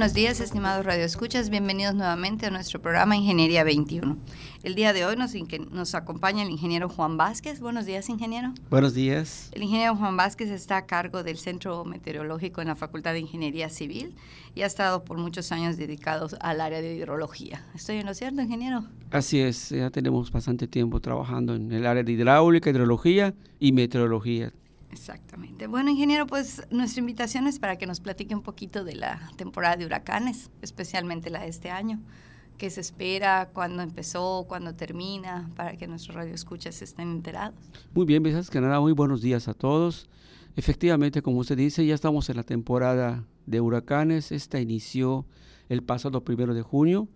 Buenos días, estimados radioescuchas. Bienvenidos nuevamente a nuestro programa Ingeniería 21. El día de hoy nos, nos, acompaña el ingeniero Juan Vázquez. Buenos días, ingeniero. Buenos días. El ingeniero Juan Vázquez está a cargo del Centro Meteorológico en la Facultad de Ingeniería Civil y ha estado por muchos años dedicado al área de hidrología. ¿Estoy en lo cierto, ingeniero? Así es, ya tenemos bastante tiempo trabajando en el área de hidráulica, hidrología y meteorología. Exactamente. Bueno, ingeniero, pues nuestra invitación es para que nos platique un poquito de la temporada de huracanes, especialmente la de este año qué se espera, cuándo empezó, cuándo termina, para que nuestros radioescuchas estén enterados. Muy bien, Besas Canadá, muy buenos días a todos. Efectivamente, como usted dice, ya estamos en la temporada de huracanes. Esta inició el pasado primero de junio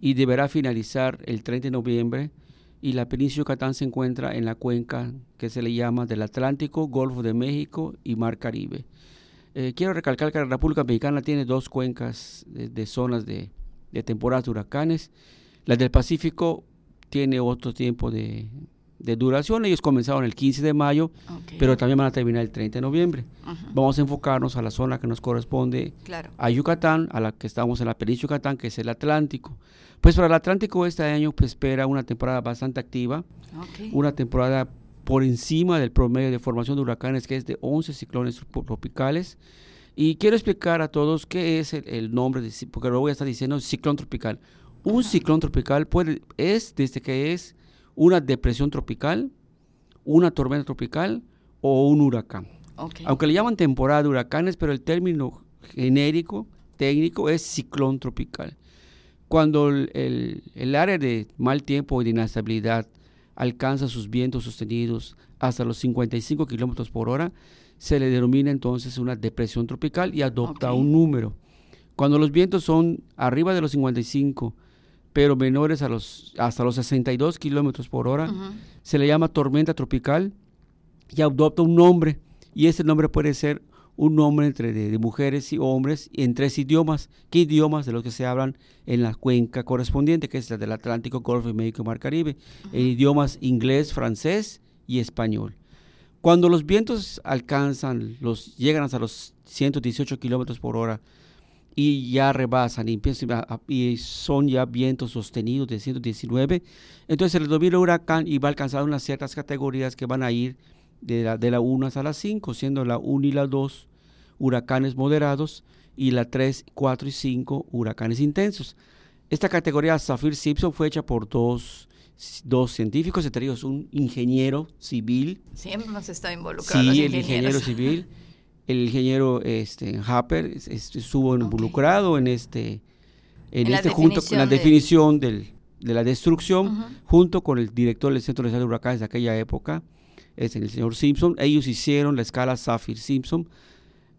y deberá finalizar el 30 de noviembre. Y la península Yucatán se encuentra en la cuenca que se le llama del Atlántico, Golfo de México y Mar Caribe. Eh, quiero recalcar que la República Mexicana tiene dos cuencas de zonas de, de temporadas de huracanes. La del Pacífico tiene otro tiempo de, duración. Ellos comenzaron el 15 de mayo, pero también van a terminar el 30 de noviembre. Vamos a enfocarnos a la zona que nos corresponde a Yucatán, a la que estamos en la península Yucatán, que es el Atlántico. Pues para el Atlántico este año pues, espera una temporada bastante activa, una temporada por encima del promedio de formación de huracanes, que es de 11 ciclones tropicales. Y quiero explicar a todos qué es el, nombre, de, porque lo voy a estar diciendo, ciclón tropical. Un ciclón tropical puede, es desde que es una depresión tropical, una tormenta tropical o un huracán. Aunque le llaman temporada de huracanes, pero el término genérico, técnico, es ciclón tropical. Cuando el, el área de mal tiempo y de inestabilidad alcanza sus vientos sostenidos hasta los 55 kilómetros por hora, se le denomina entonces una depresión tropical y adopta un número. Cuando los vientos son arriba de los 55, pero menores a los, hasta los 62 kilómetros por hora, se le llama tormenta tropical y adopta un nombre. Y ese nombre puede ser un nombre entre de, mujeres y hombres en tres idiomas. ¿Qué idiomas de los que se hablan en la cuenca correspondiente, que es la del Atlántico, Golfo, México y Mar Caribe? En idiomas inglés, francés y español. Cuando los vientos alcanzan, los, llegan hasta los 118 kilómetros por hora y ya rebasan y, y, son ya vientos sostenidos de 119, entonces el huracán y va a alcanzar unas ciertas categorías que van a ir de la, de la 1 hasta la 5, siendo la 1 y la 2 huracanes moderados y la 3, 4 y 5 huracanes intensos. Esta categoría Zafir Simpson fue hecha por dos dos científicos, entre ellos un ingeniero civil. Siempre hemos estado involucrados. Sí, el ingeniero civil. El ingeniero este, Happer estuvo involucrado en este, en, este junto con la definición del, de la destrucción, junto con el director del Centro de Huracanes de aquella época, es el señor Simpson. Ellos hicieron la escala Saffir-Simpson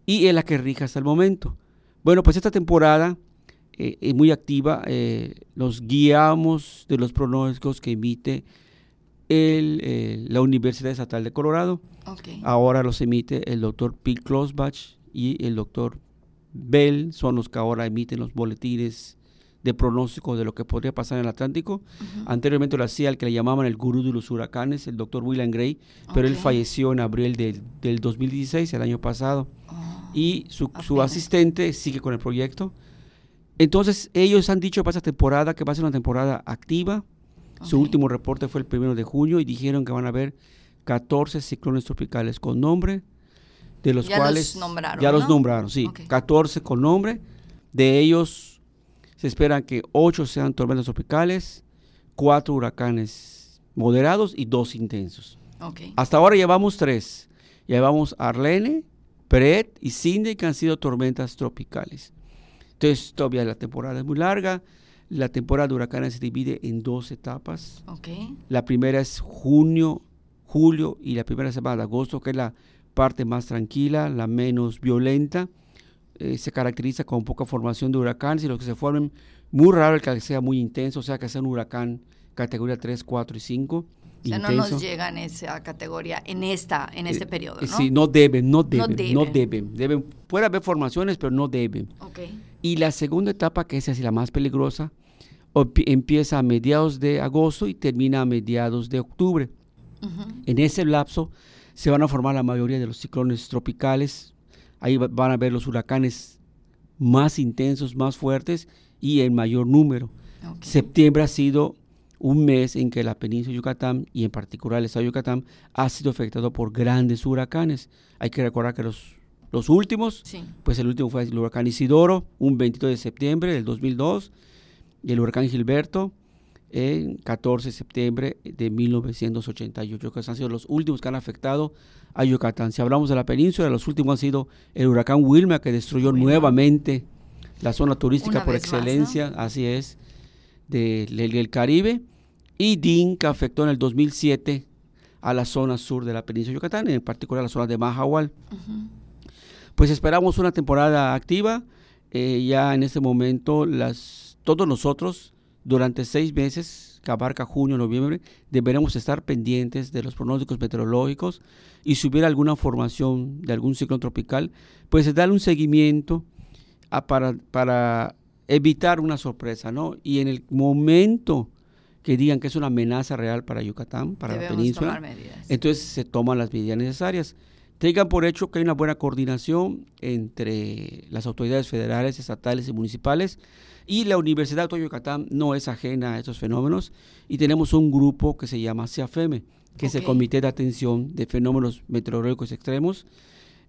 y es la que rige hasta el momento. Bueno, pues esta temporada eh, muy activa, eh, nos guiamos de los pronósticos que emite el, eh, la Universidad Estatal de Colorado. Ahora los emite el doctor Pete Klosbach y el doctor Bell, son los que ahora emiten los boletines de pronóstico de lo que podría pasar en el Atlántico. Anteriormente lo hacía el que le llamaban el gurú de los huracanes, el doctor William Gray, pero él falleció en abril del 2016, el año pasado. Oh, y su, su asistente sigue con el proyecto. Entonces, ellos han dicho para esta temporada que va a ser una temporada activa. Su último reporte fue el primero de junio y dijeron que van a haber 14 ciclones tropicales con nombre, de los cuales ya los nombraron, sí, 14 con nombre. De ellos se esperan que 8 sean tormentas tropicales, 4 huracanes moderados y 2 intensos. Hasta ahora llevamos 3. Llevamos Arlene, Pret y Cindy que han sido tormentas tropicales. Entonces, todavía la temporada es muy larga. La temporada de huracanes se divide en dos etapas. La primera es junio, julio y la primera semana de agosto, que es la parte más tranquila, la menos violenta. Eh, se caracteriza con poca formación de huracanes y los que se formen, muy raro el que sea muy intenso, o sea, que sea un huracán categoría 3, 4 y 5. O sea, no nos llegan esa categoría en esta en este eh, periodo, ¿no? Sí, no deben, no deben, no deben. deben. Puede haber formaciones, pero no deben. Okay. Y la segunda etapa, que es así la más peligrosa, empieza a mediados de agosto y termina a mediados de octubre. En ese lapso se van a formar la mayoría de los ciclones tropicales. Ahí van a ver los huracanes más intensos, más fuertes y en mayor número. Septiembre ha sido un mes en que la península de Yucatán y en particular el estado de Yucatán ha sido afectado por grandes huracanes. Hay que recordar que los, los últimos, pues el último fue el huracán Isidoro, un 22 de septiembre del 2002, y el huracán Gilberto, en 14 de septiembre de 1988, que han sido los últimos que han afectado a Yucatán. Si hablamos de la península, los últimos han sido el huracán Wilma, que destruyó nuevamente la zona turística por excelencia, así es, del, Caribe, y DIN, que afectó en el 2007 a la zona sur de la península de Yucatán, en particular la zona de Mahahual. Pues esperamos una temporada activa. Eh, ya en este momento, las, todos nosotros, durante seis meses, que abarca junio, noviembre, deberemos estar pendientes de los pronósticos meteorológicos y si hubiera alguna formación de algún ciclón tropical, pues darle un seguimiento para, para evitar una sorpresa, ¿no? Y en el momento que digan que es una amenaza real para Yucatán, para la península, entonces se toman las medidas necesarias. Tengan por hecho que hay una buena coordinación entre las autoridades federales, estatales y municipales y la Universidad de Yucatán no es ajena a estos fenómenos y tenemos un grupo que se llama CIAFEME, que es el Comité de Atención de Fenómenos Meteorológicos Extremos.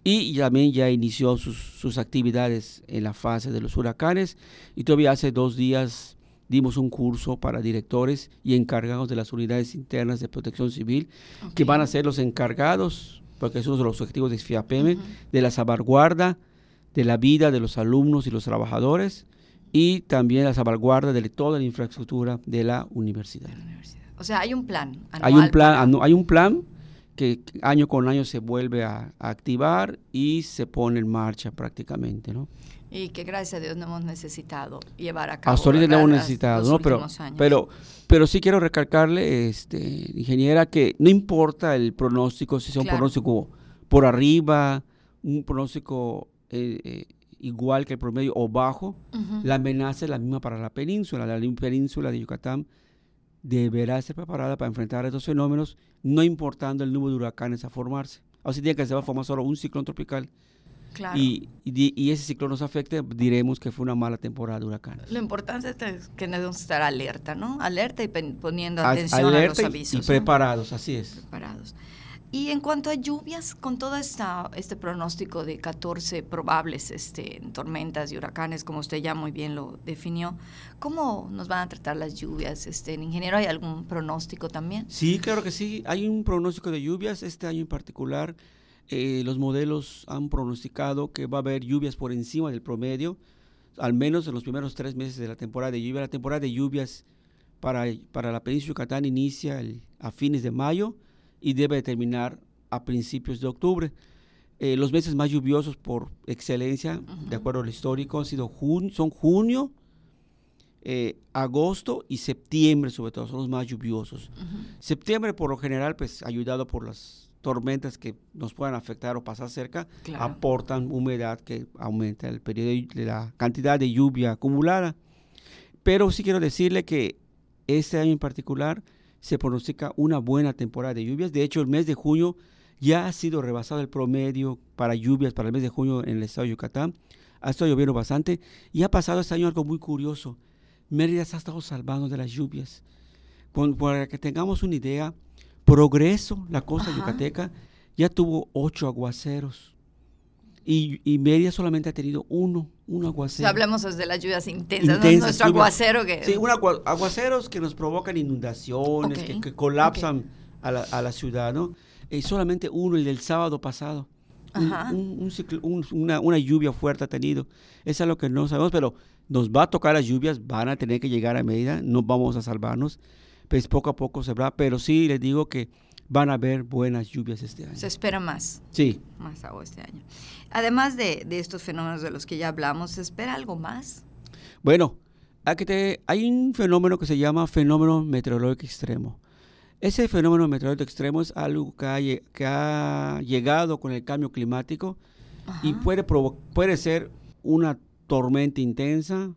Y también ya inició sus, actividades en la fase de los huracanes. Y todavía hace dos días dimos un curso para directores y encargados de las unidades internas de protección civil que van a ser los encargados, porque es uno de los objetivos de FIAPM, de la salvaguarda de la vida de los alumnos y los trabajadores y también la salvaguarda de toda la infraestructura de la universidad. O sea, hay un plan. Hay un plan, hay un plan que año con año se vuelve a, activar y se pone en marcha prácticamente, ¿no? Y que gracias a Dios no hemos necesitado llevar a cabo. Hasta ahorita no hemos necesitado, ¿no? Pero, pero, pero sí quiero recalcarle, este, ingeniera, que no importa el pronóstico, si sea un pronóstico por arriba, un pronóstico eh, eh, igual que el promedio o bajo, la amenaza es la misma para la península. La península de Yucatán deberá ser preparada para enfrentar estos fenómenos, no importando el número de huracanes a formarse. O sea, tiene que se va a formar solo un ciclón tropical. Y, y, ese ciclón nos afecte, diremos que fue una mala temporada de huracanes. Lo importante es que debemos estar alerta, ¿no? Alerta y poniendo atención a, los avisos. Y preparados, así es. Preparados. Y en cuanto a lluvias, con todo esta, este pronóstico de 14 probables este, tormentas y huracanes, como usted ya muy bien lo definió, ¿cómo nos van a tratar las lluvias? Este, ingeniero, ¿hay algún pronóstico también? Sí, claro que sí. Hay un pronóstico de lluvias. Este año en particular, eh, los modelos han pronosticado que va a haber lluvias por encima del promedio, al menos en los primeros tres meses de la temporada de lluvia. La temporada de lluvias para, para la península de Yucatán inicia a fines de mayo y debe terminar a principios de octubre. Eh, los meses más lluviosos por excelencia, de acuerdo al histórico, han sido son junio, eh, agosto y septiembre, sobre todo, son los más lluviosos. Septiembre, por lo general, pues ayudado por las tormentas que nos puedan afectar o pasar cerca, aportan humedad que aumenta el periodo de la cantidad de lluvia acumulada. Pero sí quiero decirle que este año en particular, se pronostica una buena temporada de lluvias. De hecho, el mes de junio ya ha sido rebasado el promedio para lluvias para el mes de junio en el estado de Yucatán. Ha estado lloviendo bastante y ha pasado este año algo muy curioso. Mérida se ha estado salvando de las lluvias. para que tengamos una idea, Progreso, la costa yucateca, ya tuvo ocho aguaceros y, y Mérida solamente ha tenido uno, un aguacero. hablemos de las lluvias intensas, nuestro aguacero que... Sí, aguaceros que nos provocan inundaciones, que, colapsan a, la, a, la, ciudad, ¿no? Y solamente uno, el del sábado pasado. Un, un, una, una, lluvia fuerte ha tenido. Eso es lo que no sabemos, pero nos va a tocar las lluvias, van a tener que llegar a Mérida, no vamos a salvarnos. Pues poco a poco se va, pero sí les digo que van a haber buenas lluvias este año. Se espera más. Sí. Más agua este año. Además de, estos fenómenos de los que ya hablamos, ¿se espera algo más? Bueno, hay un fenómeno que se llama fenómeno meteorológico extremo. Ese fenómeno meteorológico extremo es algo que ha, que ha llegado con el cambio climático y puede, puede ser una tormenta intensa,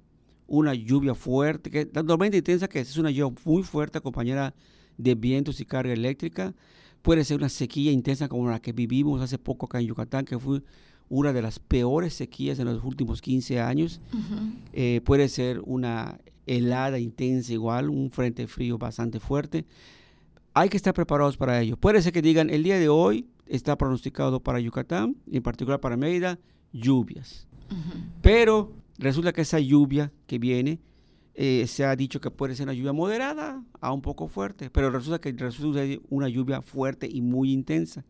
una lluvia fuerte, que la tormenta intensa que es una lluvia muy fuerte acompañada de vientos y carga eléctrica, puede ser una sequía intensa como la que vivimos hace poco acá en Yucatán, que fue una de las peores sequías en los últimos 15 años. Eh, puede ser una helada intensa igual, un frente frío bastante fuerte. Hay que estar preparados para ello. Puede ser que digan, el día de hoy está pronosticado para Yucatán, en particular para Mérida, lluvias. Pero resulta que esa lluvia que viene, eh, se ha dicho que puede ser una lluvia moderada a un poco fuerte, pero resulta que resulta una lluvia fuerte y muy intensa.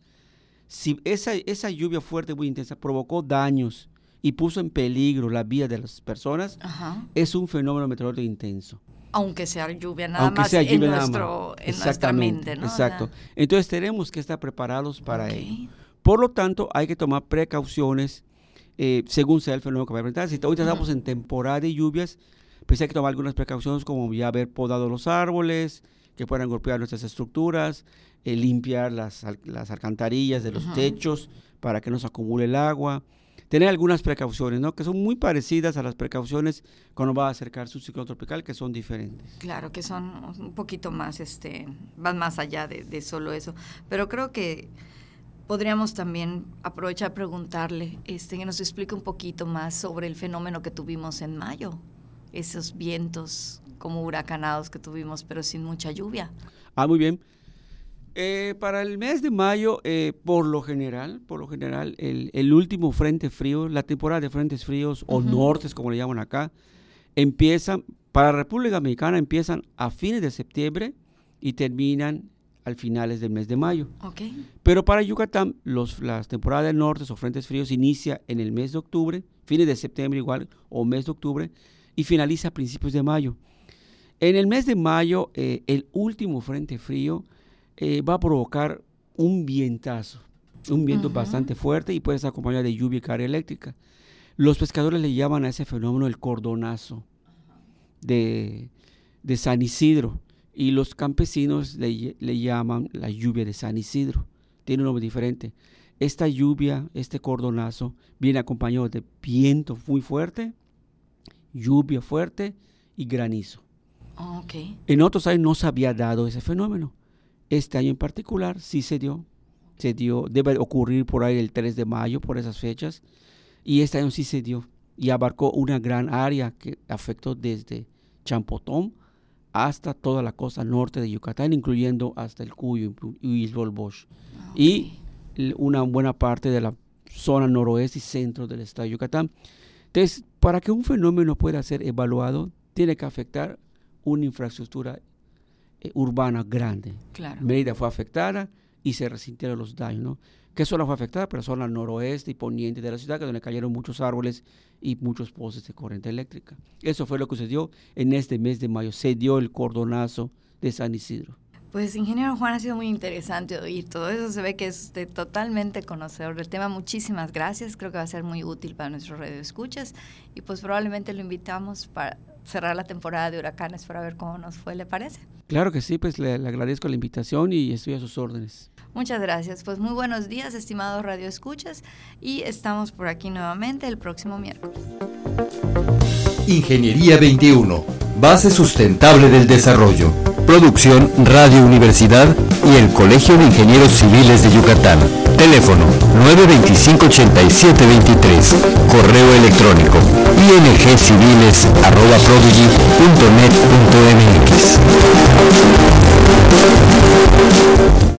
Si esa, esa lluvia fuerte y muy intensa provocó daños y puso en peligro la vida de las personas, es un fenómeno meteorológico intenso. Aunque sea lluvia nada más en, nuestro, en nuestra mente, ¿no? Exacto. Entonces tenemos que estar preparados para ello. Por lo tanto, hay que tomar precauciones eh, según sea el fenómeno que va a presentar. Si ahorita estamos en temporada de lluvias, pues hay que tomar algunas precauciones como ya haber podado los árboles, que puedan golpear nuestras estructuras, eh, limpiar las, las, alcantarillas de los techos para que no se acumule el agua. Tener algunas precauciones, ¿no? Que son muy parecidas a las precauciones cuando va a acercarse un ciclón tropical, que son diferentes. Claro, que son un poquito más, este, van más allá de, de solo eso. Pero creo que podríamos también aprovechar a preguntarle este, que nos explique un poquito más sobre el fenómeno que tuvimos en mayo, esos vientos como huracanados que tuvimos, pero sin mucha lluvia. Ah, muy bien. Eh, para el mes de mayo, eh, por lo general, por lo general, el, último frente frío, la temporada de frentes fríos o nortes, como le llaman acá, empiezan, para la República Dominicana empiezan a fines de septiembre y terminan al finales del mes de mayo. Pero para Yucatán, los, las temporadas del norte o frentes fríos inicia en el mes de octubre, fines de septiembre igual, o mes de octubre, y finaliza a principios de mayo. En el mes de mayo, eh, el último frente frío eh, va a provocar un vientazo, un viento bastante fuerte y puede estar acompañado de lluvia y carga eléctrica. Los pescadores le llaman a ese fenómeno el cordonazo de, de San Isidro y los campesinos le, llaman la lluvia de San Isidro. Tiene un nombre diferente. Esta lluvia, este cordonazo, viene acompañado de viento muy fuerte, lluvia fuerte y granizo. En otros años no se había dado ese fenómeno. Este año en particular sí se dio. Se dio, debe ocurrir por ahí el 3 de mayo, por esas fechas. Y este año sí se dio. Y abarcó una gran área que afectó desde Champotón hasta toda la costa norte de Yucatán, incluyendo hasta el Cuyo y Bosch. Y una buena parte de la zona noroeste y centro del estado de Yucatán. Entonces, para que un fenómeno pueda ser evaluado, tiene que afectar una infraestructura eh, urbana grande. Claro. Mérida fue afectada y se resintieron los daños. ¿no? ¿Qué zona fue afectada? Pero zona noroeste y poniente de la ciudad, donde cayeron muchos árboles y muchos postes de corriente eléctrica. Eso fue lo que sucedió en este mes de mayo. Se dio el cordonazo de San Isidro. Pues, ingeniero Juan, ha sido muy interesante oír todo eso. Se ve que es totalmente conocedor del tema. Muchísimas gracias. Creo que va a ser muy útil para nuestros radioescuchas. Y pues probablemente lo invitamos para cerrar la temporada de huracanes para ver cómo nos fue, ¿le parece? Claro que sí, pues le, le agradezco la invitación y estoy a sus órdenes. Muchas gracias. Pues muy buenos días, estimados Radio Escuchas, y estamos por aquí nuevamente el próximo miércoles. Ingeniería 21, base sustentable del desarrollo. Producción Radio Universidad y el Colegio de Ingenieros Civiles de Yucatán. Teléfono 925-8723. Correo electrónico ingciviles.prodigy.net.mx.